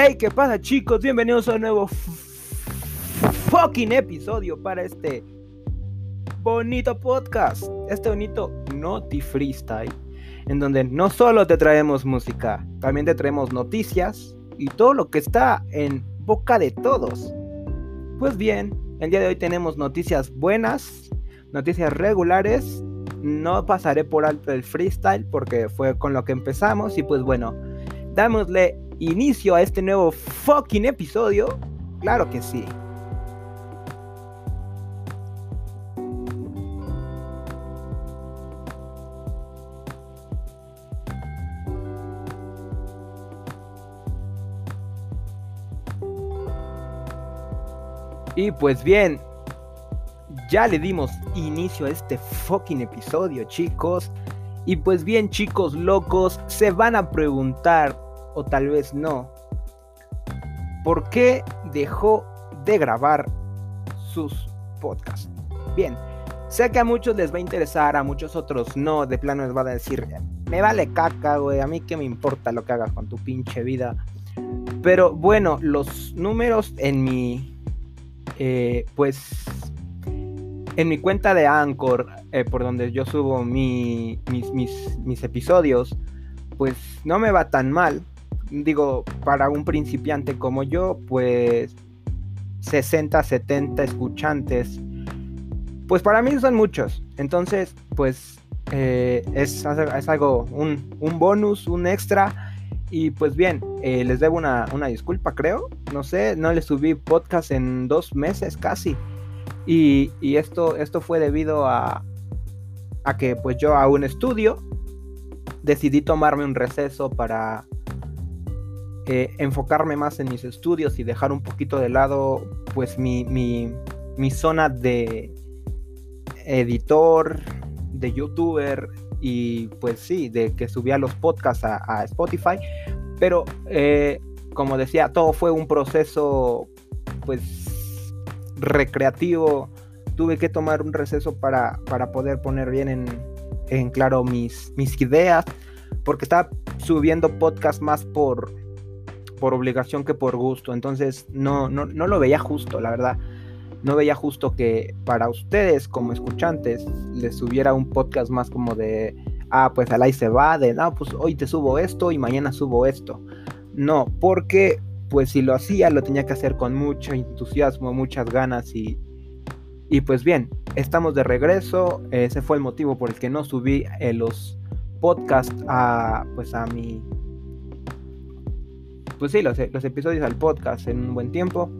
Hey, ¿qué pasa chicos? Bienvenidos a un nuevo fucking episodio para este bonito podcast, este bonito Noti Freestyle, en donde no solo te traemos música, también te traemos noticias y todo lo que está en boca de todos. Pues bien, el día de hoy tenemos noticias buenas, noticias regulares. No pasaré por alto el freestyle porque fue con lo que empezamos y pues bueno, dámosle inicio a este nuevo fucking episodio. Claro que sí. Y pues bien, ya le dimos inicio a este fucking episodio, chicos. Y pues bien, chicos locos, se van a preguntar, o tal vez no, ¿por qué dejó de grabar sus podcasts? Bien, sé que a muchos les va a interesar, a muchos otros no, de plano les va a decir, me vale caca, güey, a mí qué me importa lo que hagas con tu pinche vida. Pero bueno, los números en mi eh, pues en mi cuenta de Anchor, eh, por donde yo subo mis, mis, episodios, pues no me va tan mal. Digo, para un principiante como yo, pues 60, 70 escuchantes, pues para mí son muchos. Entonces, pues eh, es, es, algo, un, un bonus, un extra y pues bien, eh, les debo una, disculpa, creo. No sé, no les subí podcast en dos meses casi. Y, esto, esto fue debido a, a que pues yo a un estudio decidí tomarme un receso para eh, enfocarme más en mis estudios y dejar un poquito de lado pues mi, mi zona de editor, de youtuber y pues sí, de que subía los podcasts a, Spotify, pero eh, como decía, todo fue un proceso pues recreativo, tuve que tomar un receso para, para poder poner bien en, en claro mis, mis ideas, porque estaba subiendo podcast más por, por obligación que por gusto, entonces no, no, no lo veía justo, la verdad no veía justo que para ustedes como escuchantes les subiera un podcast más como de, ah, pues al ahí se va, de, no, pues hoy te subo esto y mañana subo esto. No, porque pues si lo hacía lo tenía que hacer con mucho entusiasmo, muchas ganas y, y pues bien, estamos de regreso. Ese fue el motivo por el que no subí eh, los podcasts a, pues a mi... Pues sí, los, episodios al podcast en un buen tiempo.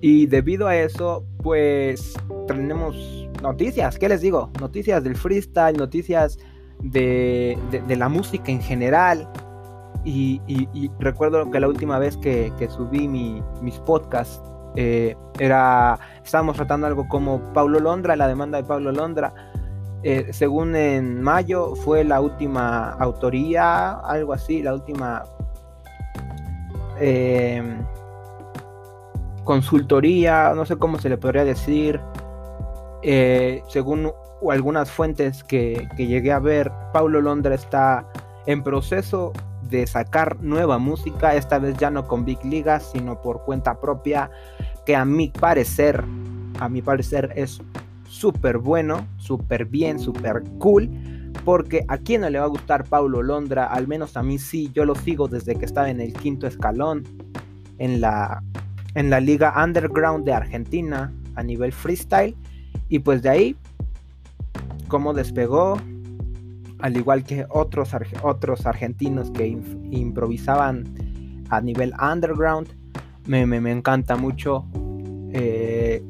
Y debido a eso, pues tenemos noticias, ¿qué les digo? Noticias del freestyle, noticias de, la música en general. Y, recuerdo que la última vez que, subí mis podcasts eh, era, estábamos tratando algo como Pablo Londra, la demanda de Pablo Londra. Eh, según en mayo fue la última autoría, algo así, la última... Eh, consultoría, no sé cómo se le podría decir, eh, según algunas fuentes que, llegué a ver, Paulo Londra está en proceso de sacar nueva música, esta vez ya no con Big Liga, sino por cuenta propia, que a mi parecer, a mi parecer es súper bueno, súper bien, súper cool, porque a quien no le va a gustar Paulo Londra, al menos a mí sí, yo lo sigo desde que estaba en el quinto escalón, en la en la liga underground de Argentina a nivel freestyle. Y pues de ahí, cómo despegó, al igual que otros, otros argentinos que improvisaban a nivel underground, me, me, encanta mucho. Eh,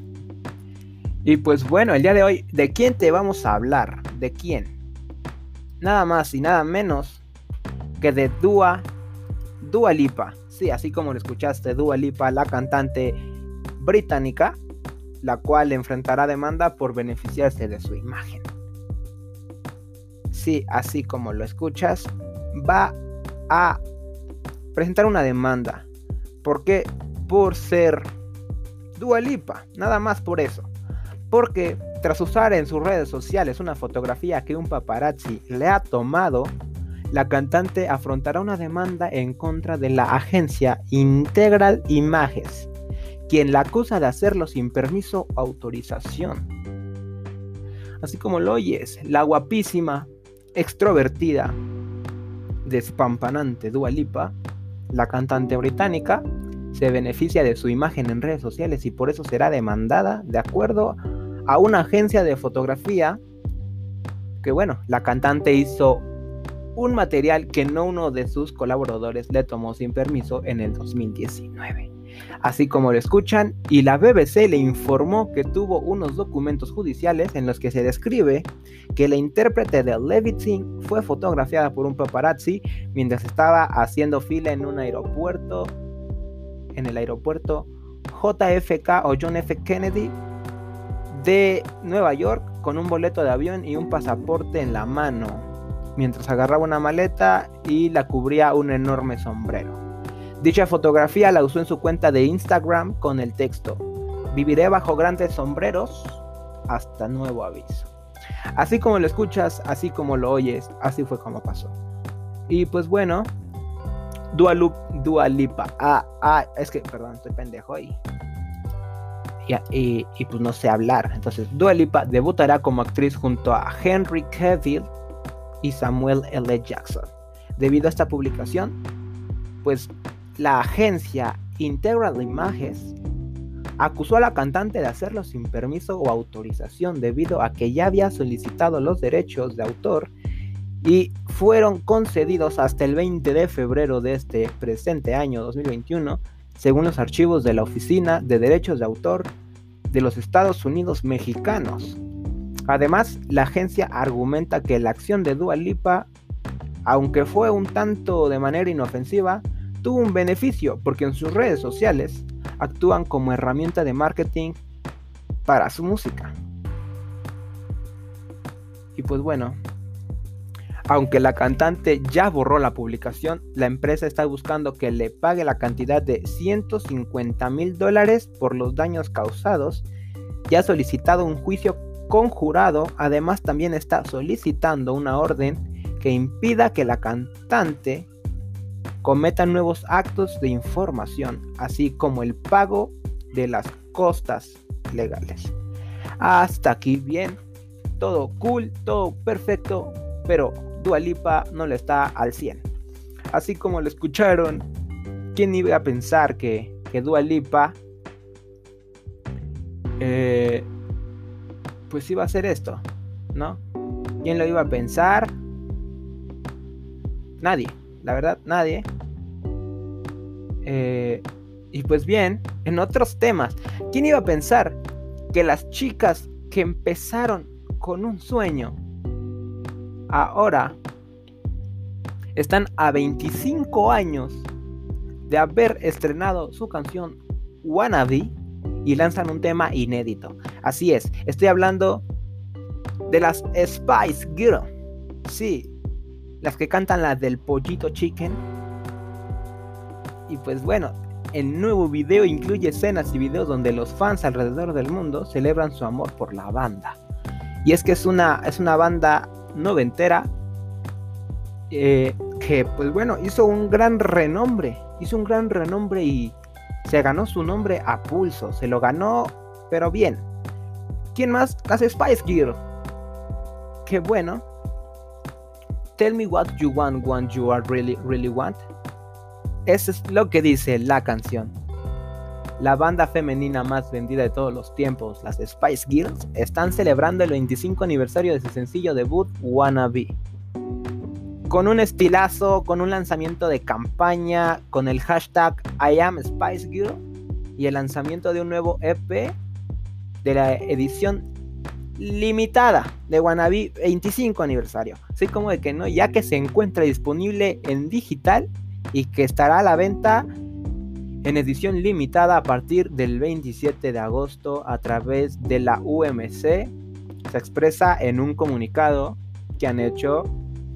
y pues bueno, el día de hoy, ¿de quién te vamos a hablar? ¿De quién? Nada más y nada menos que de Dua, Dua Lipa. Sí, así como lo escuchaste, Dua Lipa, la cantante británica, la cual enfrentará demanda por beneficiarse de su imagen. Sí, así como lo escuchas, va a presentar una demanda. ¿Por qué? Por ser Dua Lipa, nada más por eso. Porque tras usar en sus redes sociales una fotografía que un paparazzi le ha tomado, la cantante afrontará una demanda en contra de la agencia Integral Images, quien la acusa de hacerlo sin permiso o autorización. Así como lo oyes, la guapísima, extrovertida, despampanante Dua Lipa, la cantante británica, se beneficia de su imagen en redes sociales y por eso será demandada de acuerdo a una agencia de fotografía que bueno, la cantante hizo un material que no uno de sus colaboradores le tomó sin permiso en el 2019. Así como lo escuchan, y la BBC le informó que tuvo unos documentos judiciales en los que se describe que la intérprete de Levitting fue fotografiada por un paparazzi mientras estaba haciendo fila en un aeropuerto, en el aeropuerto JFK o John F. Kennedy de Nueva York con un boleto de avión y un pasaporte en la mano, mientras agarraba una maleta y la cubría un enorme sombrero. Dicha fotografía la usó en su cuenta de Instagram con el texto, viviré bajo grandes sombreros hasta nuevo aviso. Así como lo escuchas, así como lo oyes, así fue como pasó. Y pues bueno, Dua, Dua Lipa. Ah, ah, es que, perdón, estoy pendejo ahí y, pues no sé hablar. Entonces, Dua Lipa debutará como actriz junto a Henry Cavill y Samuel L. Jackson. Debido a esta publicación, pues la agencia Integral Images acusó a la cantante de hacerlo sin permiso o autorización debido a que ya había solicitado los derechos de autor y fueron concedidos hasta el 20 de febrero de este presente año 2021 según los archivos de la Oficina de Derechos de Autor de los Estados Unidos mexicanos. Además, la agencia argumenta que la acción de Dua Lipa, aunque fue un tanto de manera inofensiva, tuvo un beneficio porque en sus redes sociales actúan como herramienta de marketing para su música. Y pues bueno, aunque la cantante ya borró la publicación, la empresa está buscando que le pague la cantidad de 150 mil dólares por los daños causados y ha solicitado un juicio conjurado. Además, también está solicitando una orden que impida que la cantante cometa nuevos actos de información, así como el pago de las costas legales. Hasta aquí bien, todo cool, todo perfecto, pero Dualipa no le está al 100. Así como lo escucharon, ¿quién iba a pensar que, que Dualipa eh, pues iba a hacer esto? ¿No? ¿Quién lo iba a pensar? Nadie, la verdad, nadie. Eh, y pues bien, en otros temas, ¿quién iba a pensar que las chicas que empezaron con un sueño ahora están a 25 años de haber estrenado su canción Wannabe y lanzan un tema inédito. Así es, estoy hablando de las Spice Girl. Sí, las que cantan la del pollito chicken. Y pues bueno, el nuevo video incluye escenas y videos donde los fans alrededor del mundo celebran su amor por la banda. Y es que es una, es una banda noventera eh, que pues bueno hizo un gran renombre hizo un gran renombre y se ganó su nombre a pulso se lo ganó pero bien. Quién más las Spice Girl que bueno tell me what you want when you are really really want. Eso es lo que dice la canción la banda femenina más vendida de todos los tiempos, las Spice Girls, están celebrando el 25 aniversario de su sencillo debut Wannabe. Con un estilazo, con un lanzamiento de campaña, con el hashtag I am y el lanzamiento de un nuevo EP de la edición limitada de Wannabe 25 aniversario. Así como de que no, ya que se encuentra disponible en digital y que estará a la venta en edición limitada a partir del 27 de agosto a través de la UMC. Se expresa en un comunicado que han hecho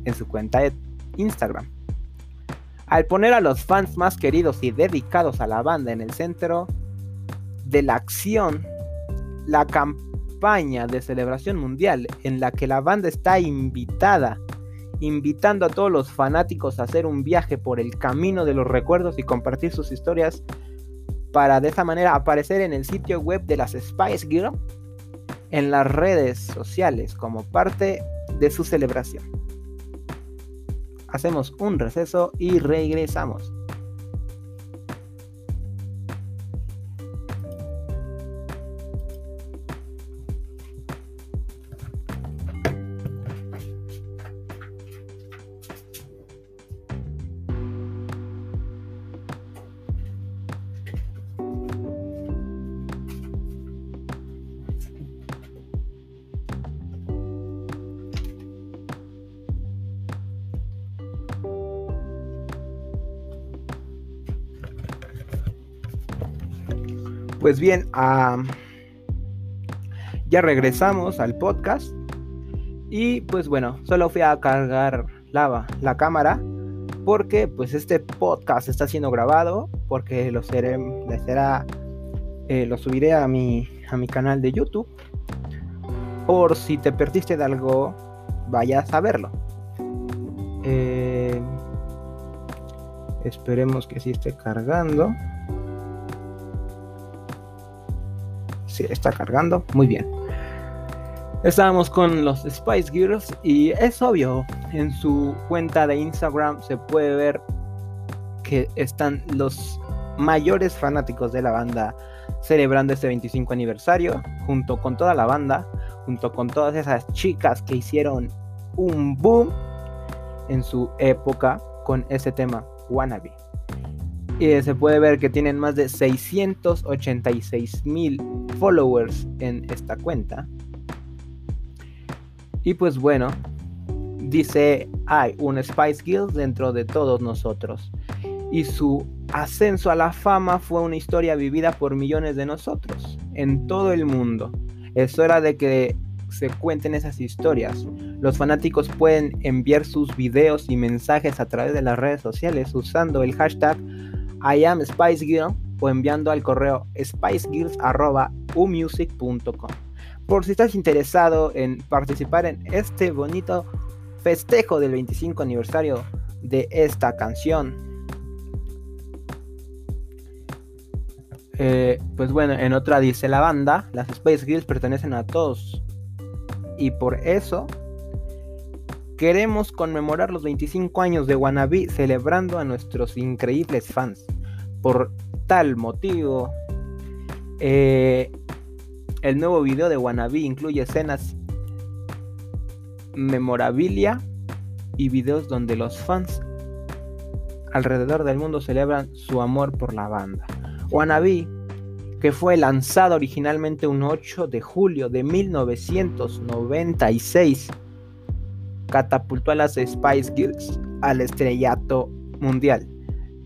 en su cuenta de Instagram. Al poner a los fans más queridos y dedicados a la banda en el centro de la acción, la campaña de celebración mundial en la que la banda está invitada invitando a todos los fanáticos a hacer un viaje por el camino de los recuerdos y compartir sus historias para de esa manera aparecer en el sitio web de las Spice Girls en las redes sociales como parte de su celebración. Hacemos un receso y regresamos. Pues bien, ya regresamos al podcast. Y pues bueno, solo fui a cargar la, la cámara porque pues este podcast está siendo grabado porque lo seré, será, eh, lo subiré a mi, a mi canal de YouTube. Por si te perdiste de algo, vayas a verlo. Eh, esperemos que sí esté cargando. Está cargando. Muy bien. Estábamos con los Spice Girls y es obvio, en su cuenta de Instagram se puede ver que están los mayores fanáticos de la banda celebrando este 25 aniversario, junto con toda la banda, junto con todas esas chicas que hicieron un boom en su época con ese tema Wannabe. Y se puede ver que tienen más de 686 mil followers en esta cuenta. Y pues bueno, dice, hay un Spice Girls dentro de todos nosotros. Y su ascenso a la fama fue una historia vivida por millones de nosotros, en todo el mundo. Es hora de que se cuenten esas historias. Los fanáticos pueden enviar sus videos y mensajes a través de las redes sociales usando el hashtag I am Spice Girl o enviando al correo spicegirls.umusic.com. Por si estás interesado en participar en este bonito festejo del 25 aniversario de esta canción. Eh, pues bueno, en otra dice la banda, las Spice Girls pertenecen a todos. Y por eso Queremos conmemorar los 25 años de Wannabe celebrando a nuestros increíbles fans. Por tal motivo, eh, el nuevo video de Wannabe incluye escenas memorabilia y videos donde los fans alrededor del mundo celebran su amor por la banda. Wannabe, que fue lanzado originalmente un 8 de julio de 1996, catapultó a las Spice Girls al estrellato mundial.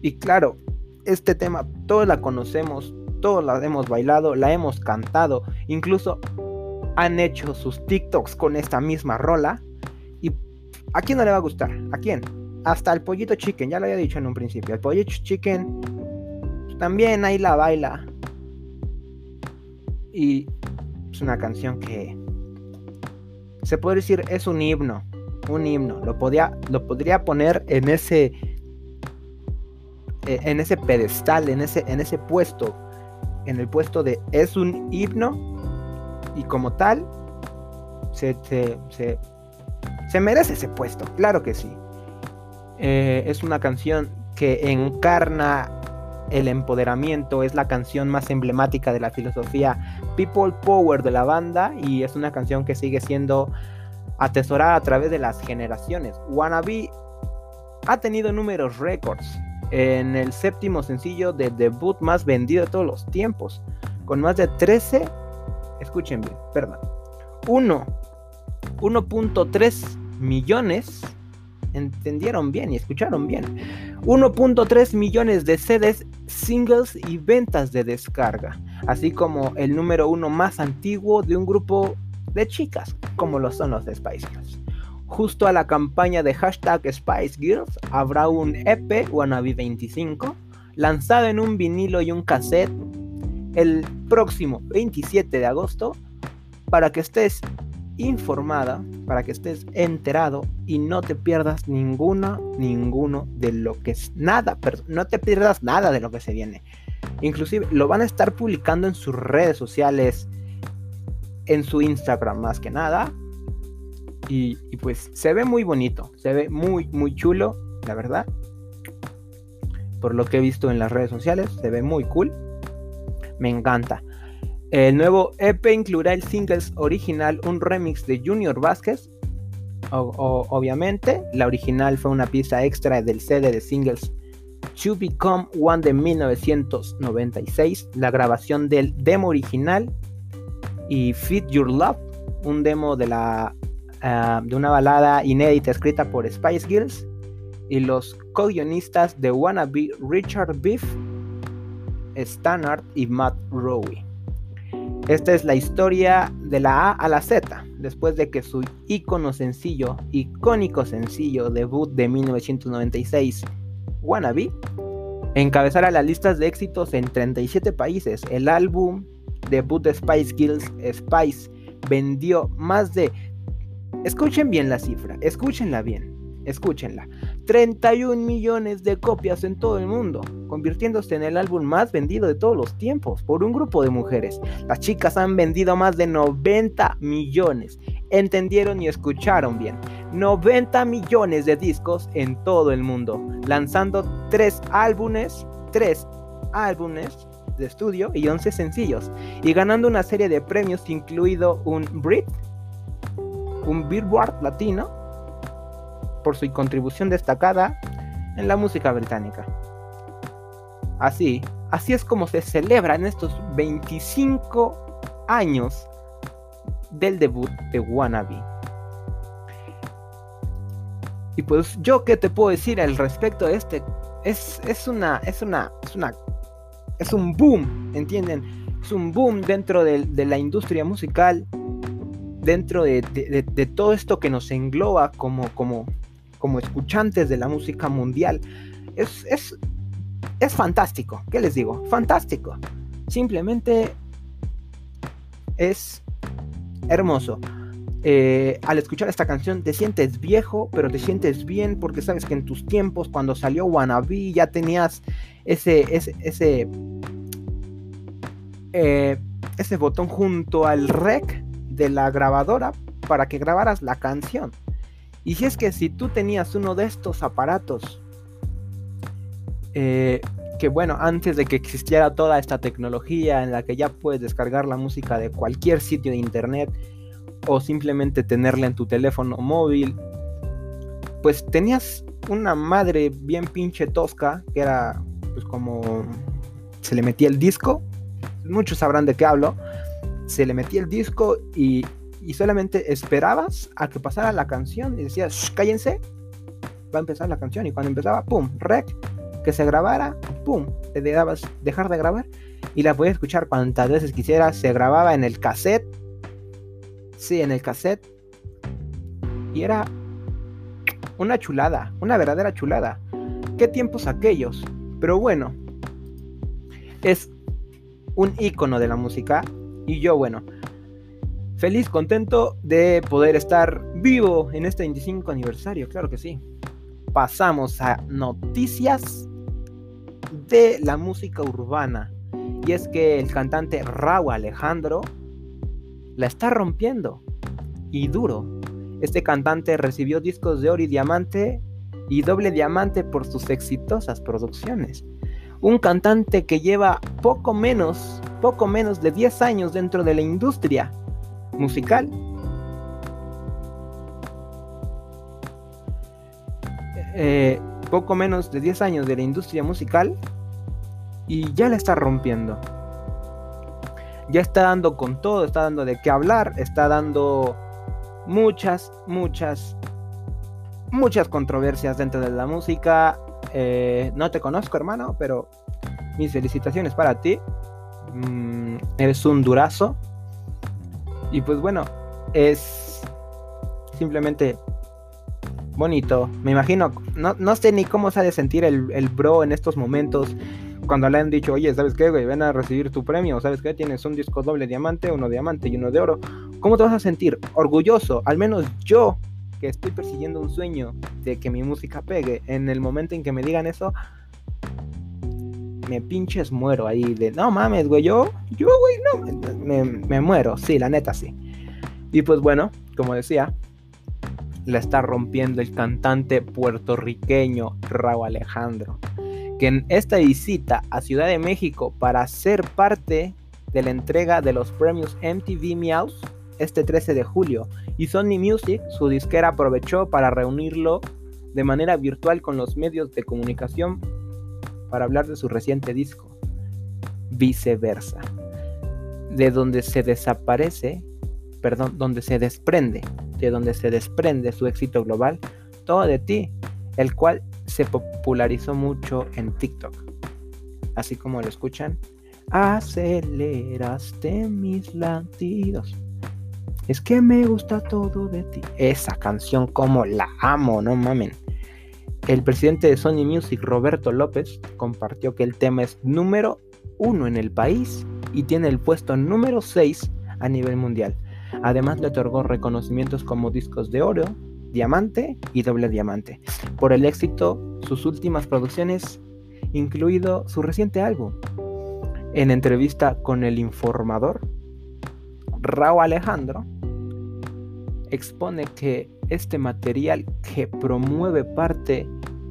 Y claro, este tema todos la conocemos, todos la hemos bailado, la hemos cantado, incluso han hecho sus TikToks con esta misma rola. ¿Y a quién no le va a gustar? ¿A quién? Hasta el pollito chicken, ya lo había dicho en un principio. El pollito chicken también ahí la baila. Y es una canción que se puede decir es un himno un himno. Lo, podía, lo podría poner en ese, eh, en ese pedestal, en ese, en ese puesto, en el puesto de es un himno y como tal se, se, merece ese puesto, claro que sí. Eh, es una canción que encarna el empoderamiento, es la canción más emblemática de la filosofía People Power de la banda y es una canción que sigue siendo atesorada a través de las generaciones. Wannabe ha tenido números récords en el séptimo sencillo de debut más vendido de todos los tiempos, con más de 13, escuchen bien, perdón, 1, 1.3 millones, entendieron bien y escucharon bien, 1.3 millones de CDs, singles y ventas de descarga, así como el número uno más antiguo de un grupo de chicas, como lo son los de Spice Girls. Justo a la campaña de hashtag Spice Girls habrá un EP Wannabe 25 lanzado en un vinilo y un cassette el próximo 27 de agosto para que estés informada, para que estés enterado y no te pierdas ninguna, ninguno de lo que es nada, pero no te pierdas nada de lo que se viene. Inclusive lo van a estar publicando en sus redes sociales, en su Instagram más que nada. Y, pues se ve muy bonito, se ve muy, muy chulo, la verdad. Por lo que he visto en las redes sociales, se ve muy cool. Me encanta. El nuevo EP incluirá el singles original, un remix de Junior Vázquez. obviamente, la original fue una pieza extra del CD de singles To Become One de 1996, la grabación del demo original y Fit Your Love, un demo de, la, ah, de una balada inédita escrita por Spice Girls y los co-guionistas de Wannabe Richard Beef, Stannard y Matt Rowe. Esta es la historia de la A a la Z, después de que su ícono sencillo, icónico sencillo debut de 1996, Wannabe, encabezara las listas de éxitos en 37 países. El álbum debut de Spice Girls, Spice, vendió más de... Escuchen bien la cifra, escúchenla bien, escúchenla. 31 millones de copias en todo el mundo, convirtiéndose en el álbum más vendido de todos los tiempos por un grupo de mujeres. Las chicas han vendido más de 90 millones. Entendieron y escucharon bien. 90 millones de discos en todo el mundo, lanzando 3 álbumes, 3 álbumes de estudio y 11 sencillos, y ganando una serie de premios incluido un Brit, un Billboard Latino, por su contribución destacada en la música británica. Así, así es como se celebran estos 25 años del debut de Wannabe. Y pues yo qué te puedo decir al respecto de este es, es una es una es una es un boom, ¿entienden? Es un boom dentro de, la industria musical, dentro de, de, todo esto que nos engloba como, como, como escuchantes de la música mundial. Es, es, es fantástico, ¿qué les digo? Fantástico. Simplemente es hermoso. Eh, al escuchar esta canción te sientes viejo, pero te sientes bien porque sabes que en tus tiempos, cuando salió Wannabe, ya tenías ese, ese, ese, eh, ese botón junto al rec de la grabadora para que grabaras la canción. Y si es que si tú tenías uno de estos aparatos, eh, que bueno, antes de que existiera toda esta tecnología en la que ya puedes descargar la música de cualquier sitio de internet o simplemente tenerla en tu teléfono móvil, pues tenías una madre bien pinche tosca que era pues como se le metía el disco, muchos sabrán de qué hablo, se le metía el disco y y solamente esperabas a que pasara la canción y decías, cállense, va a empezar la canción. Y cuando empezaba, pum, rec, que se grabara, pum, te dabas dejar de grabar y la podías escuchar cuantas veces quisieras. Se grababa en el cassette, sí, en el cassette, y era una chulada, una verdadera chulada. ¿Qué tiempos aquellos? Pero bueno, es un icono de la música. Y yo, bueno, Feliz, contento de poder estar vivo en este 25 aniversario, claro que sí. Pasamos a noticias de la música urbana. Y es que el cantante Raúl Alejandro la está rompiendo. Y duro. Este cantante recibió discos de oro y diamante y doble diamante por sus exitosas producciones. Un cantante que lleva poco menos, poco menos de 10 años dentro de la industria musical. Eh, poco menos de 10 años de la industria musical y ya la está rompiendo. Ya está dando con todo, está dando de qué hablar, está dando muchas, muchas, muchas controversias dentro de la música. Eh, no te conozco, hermano, pero mis felicitaciones para ti. Mm, eres un durazo. Y pues bueno, es simplemente bonito. Me imagino, no, no sé ni cómo se ha de sentir el, el, bro en estos momentos. Cuando le han dicho, oye, ¿sabes qué, güey? Ven a recibir tu premio. ¿Sabes qué? Tienes un disco doble diamante, uno diamante y uno de oro. ¿Cómo te vas a sentir? Orgulloso, al menos yo que estoy persiguiendo un sueño de que mi música pegue, en el momento en que me digan eso, me pinches muero ahí de, no mames, güey, yo, yo, güey, no, me, me muero, sí, la neta, sí. Y pues bueno, como decía, la está rompiendo el cantante puertorriqueño Raúl Alejandro, que en esta visita a Ciudad de México para ser parte de la entrega de los premios MTV Meows este 13 de julio. Y Sony Music, su disquera, aprovechó para reunirlo de manera virtual con los medios de comunicación para hablar de su reciente disco, Viceversa, de donde se desaparece, perdón, donde se desprende de donde se desprende su éxito global, Todo de ti, el cual se popularizó mucho en TikTok. Así como lo escuchan, aceleraste mis latidos. Es que me gusta todo de ti. Esa canción como la amo, no mamen. El presidente de Sony Music, Roberto López, compartió que el tema es número uno en el país y tiene el puesto número 6 a nivel mundial. Además le otorgó reconocimientos como discos de oro, diamante y doble diamante por el éxito sus últimas producciones, incluido su reciente álbum. En entrevista con el informador, Raúl Alejandro expone que este material que promueve parte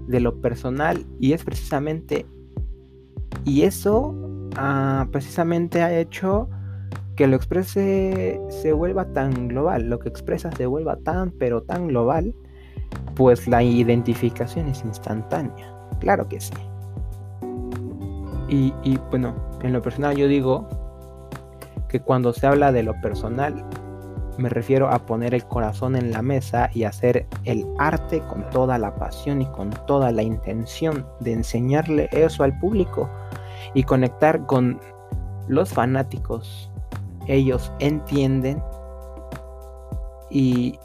de lo personal y es precisamente y eso ah, precisamente ha hecho que lo exprese se vuelva tan global, lo que expresa se vuelva tan pero tan global, pues la identificación es instantánea. Claro que sí. Y, y bueno, en lo personal yo digo que cuando se habla de lo personal, me refiero a poner el corazón en la mesa y hacer el arte con toda la pasión y con toda la intención de enseñarle eso al público y conectar con los fanáticos ellos entienden y,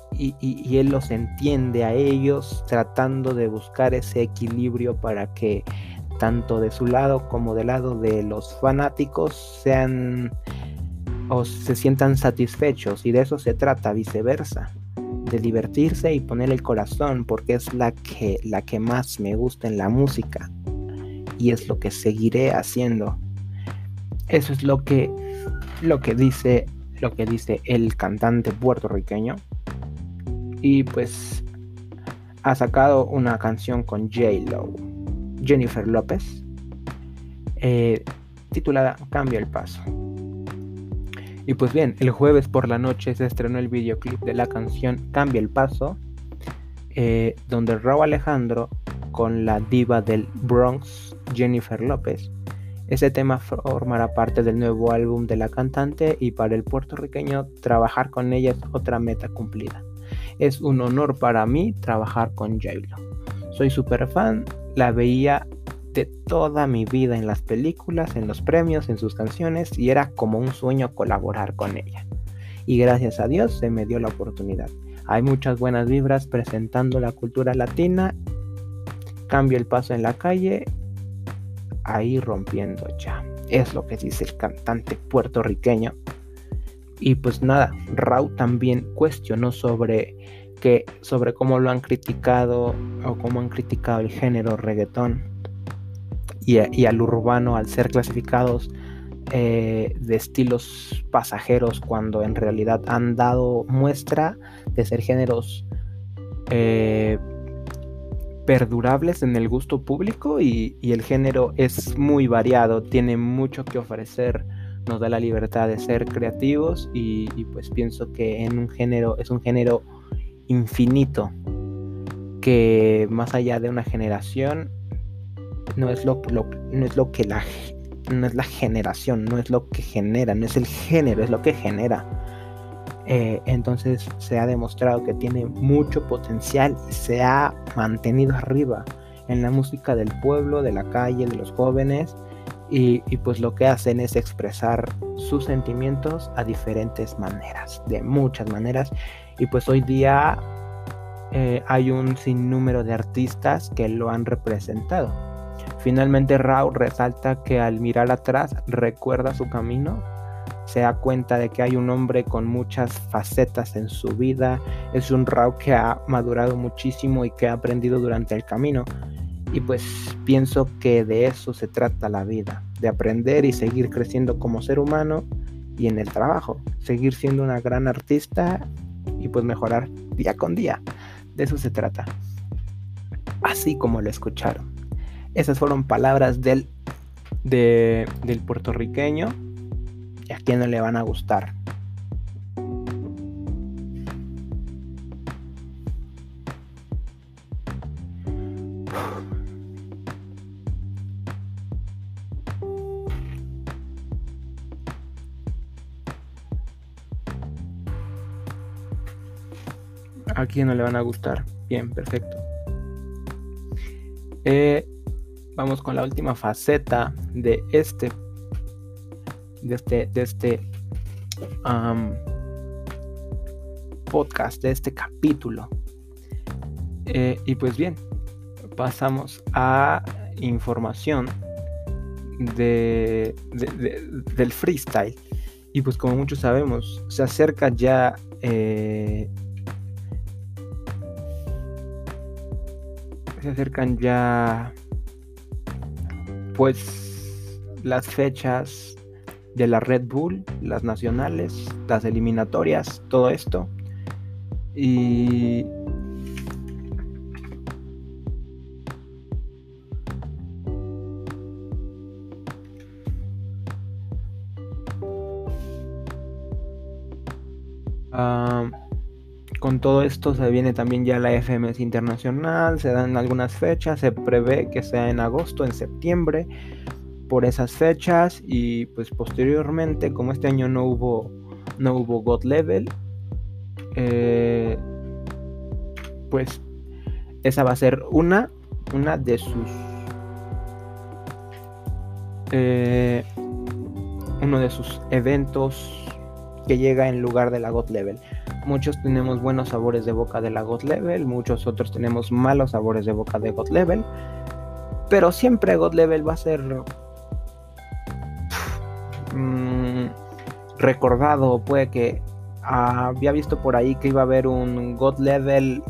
él los entiende a ellos tratando de buscar ese equilibrio para que tanto de su lado como del lado de los fanáticos sean o se sientan satisfechos. Y de eso se trata viceversa de divertirse y poner el corazón porque es la que la que más me gusta en la música. Y es lo que seguiré haciendo. Eso es lo que lo que dice lo que dice el cantante puertorriqueño. Y pues ha sacado una canción con J Lo Jennifer López eh, titulada Cambia el paso. Y pues bien el jueves por la noche se estrenó el videoclip de la canción Cambia el paso eh, donde Raúl Alejandro con la diva del Bronx Jennifer López ese tema formará parte del nuevo álbum de la cantante y para el puertorriqueño trabajar con ella es otra meta cumplida. Es un honor para mí trabajar con j Soy súper fan, la veía de toda mi vida en las películas, en los premios, en sus canciones y era como un sueño colaborar con ella. Y gracias a Dios se me dio la oportunidad. Hay muchas buenas vibras presentando la cultura latina. Cambio el paso en la calle ahí rompiendo ya. Es lo que dice el cantante puertorriqueño. Y pues nada, Raúl también cuestionó sobre que sobre cómo lo han criticado o cómo han criticado el género reggaetón y, al urbano al ser clasificados eh, de estilos pasajeros cuando en realidad han dado muestra de ser géneros eh, perdurables en el gusto público y, el género es muy variado, tiene mucho que ofrecer, nos da la libertad de ser creativos y, pues pienso que en un género es un género infinito que más allá de una generación no es lo, no es lo que la no es la generación, no es lo que genera, no es el género, es lo que genera. Eh, entonces se ha demostrado que tiene mucho potencial y se ha mantenido arriba en la música del pueblo, de la calle, de los jóvenes. Y, pues lo que hacen es expresar sus sentimientos a diferentes maneras, de muchas maneras. Y pues hoy día eh, hay un sinnúmero de artistas que lo han representado. Finalmente Raúl resalta que al mirar atrás recuerda su camino se da cuenta de que hay un hombre con muchas facetas en su vida, es un Rao que ha madurado muchísimo y que ha aprendido durante el camino. Y pues pienso que de eso se trata la vida, de aprender y seguir creciendo como ser humano y en el trabajo, seguir siendo una gran artista y pues mejorar día con día. De eso se trata. Así como lo escucharon. Esas fueron palabras del, del puertorriqueño y a quién no le van a gustar. a quién no le van a gustar. Bien, perfecto. Eh, vamos con la última faceta de este de este, de este podcast, de este capítulo. Eh, y pues bien, pasamos a información de, del freestyle. Y pues como muchos sabemos, se acerca ya eh, se acercan ya pues las fechas de la Red Bull, las nacionales, las eliminatorias, todo esto. Y con todo esto se viene también ya la FMS internacional, se dan algunas fechas, se prevé que sea en agosto, en septiembre por esas fechas y pues posteriormente como este año no hubo no hubo God Level eh, pues esa va a ser una una de sus eh, uno de sus eventos que llega en lugar de la God Level. Muchos tenemos buenos sabores de boca de la God Level muchos otros tenemos malos sabores de boca de God Level pero siempre God Level va a ser Mm, recordado, puede que había visto por ahí que iba a haber un God Level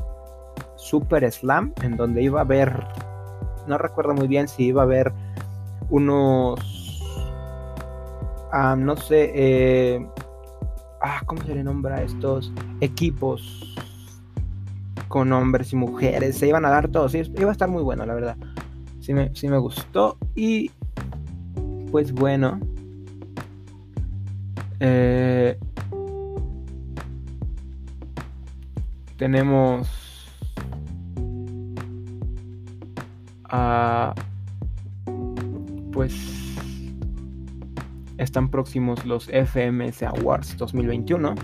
Super Slam, en donde iba a haber, no recuerdo muy bien si iba a haber unos, ah, no sé, eh, ah, ¿cómo se le nombra a estos equipos con hombres y mujeres? Se iban a dar todos, iba a estar muy bueno, la verdad. Sí me, sí me gustó y pues bueno, eh, tenemos a pues están próximos los FMS Awards 2021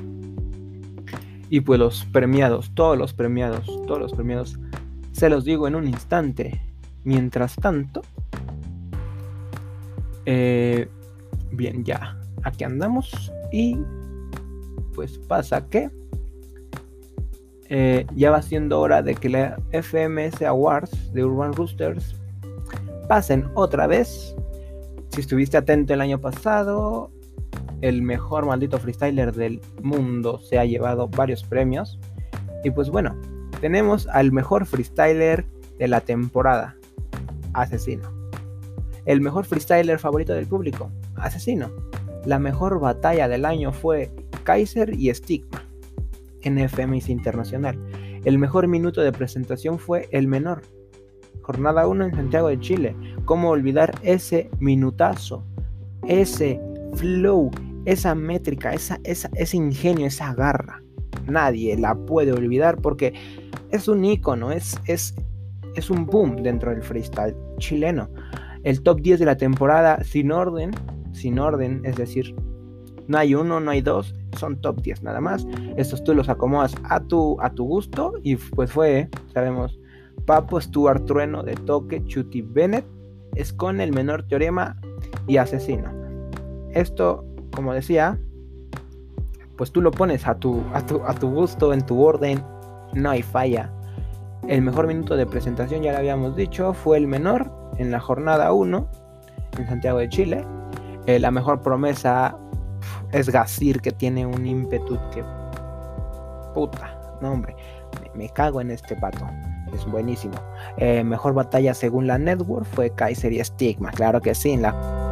y pues los premiados, todos los premiados, todos los premiados se los digo en un instante. Mientras tanto, eh, bien ya aquí andamos y pues pasa que eh, ya va siendo hora de que la FMS Awards de Urban Roosters pasen otra vez. Si estuviste atento el año pasado, el mejor maldito freestyler del mundo se ha llevado varios premios. Y pues bueno, tenemos al mejor freestyler de la temporada, Asesino. El mejor freestyler favorito del público, Asesino. La mejor batalla del año fue Kaiser y Stigma en FMS Internacional. El mejor minuto de presentación fue el menor. Jornada 1 en Santiago de Chile. ¿Cómo olvidar ese minutazo? Ese flow, esa métrica, esa, ese ingenio, esa garra. Nadie la puede olvidar porque es un icono, es, es, es un boom dentro del freestyle chileno. El top 10 de la temporada sin orden sin orden, es decir, no hay uno, no hay dos, son top 10 nada más. Estos tú los acomodas a tu, a tu gusto y pues fue, sabemos, Papo, Stuart Trueno de Toque, Chuty Bennett, es con el menor teorema y asesino. Esto, como decía, pues tú lo pones a tu, a tu, a tu gusto, en tu orden, no hay falla. El mejor minuto de presentación, ya lo habíamos dicho, fue el menor en la jornada 1 en Santiago de Chile. Eh, la mejor promesa, es Gazir que tiene un ímpetu que... Puta, no hombre, me, cago en este pato. Es buenísimo. Eh, mejor batalla según la network fue Kaiser y Stigma. Claro que sí, en la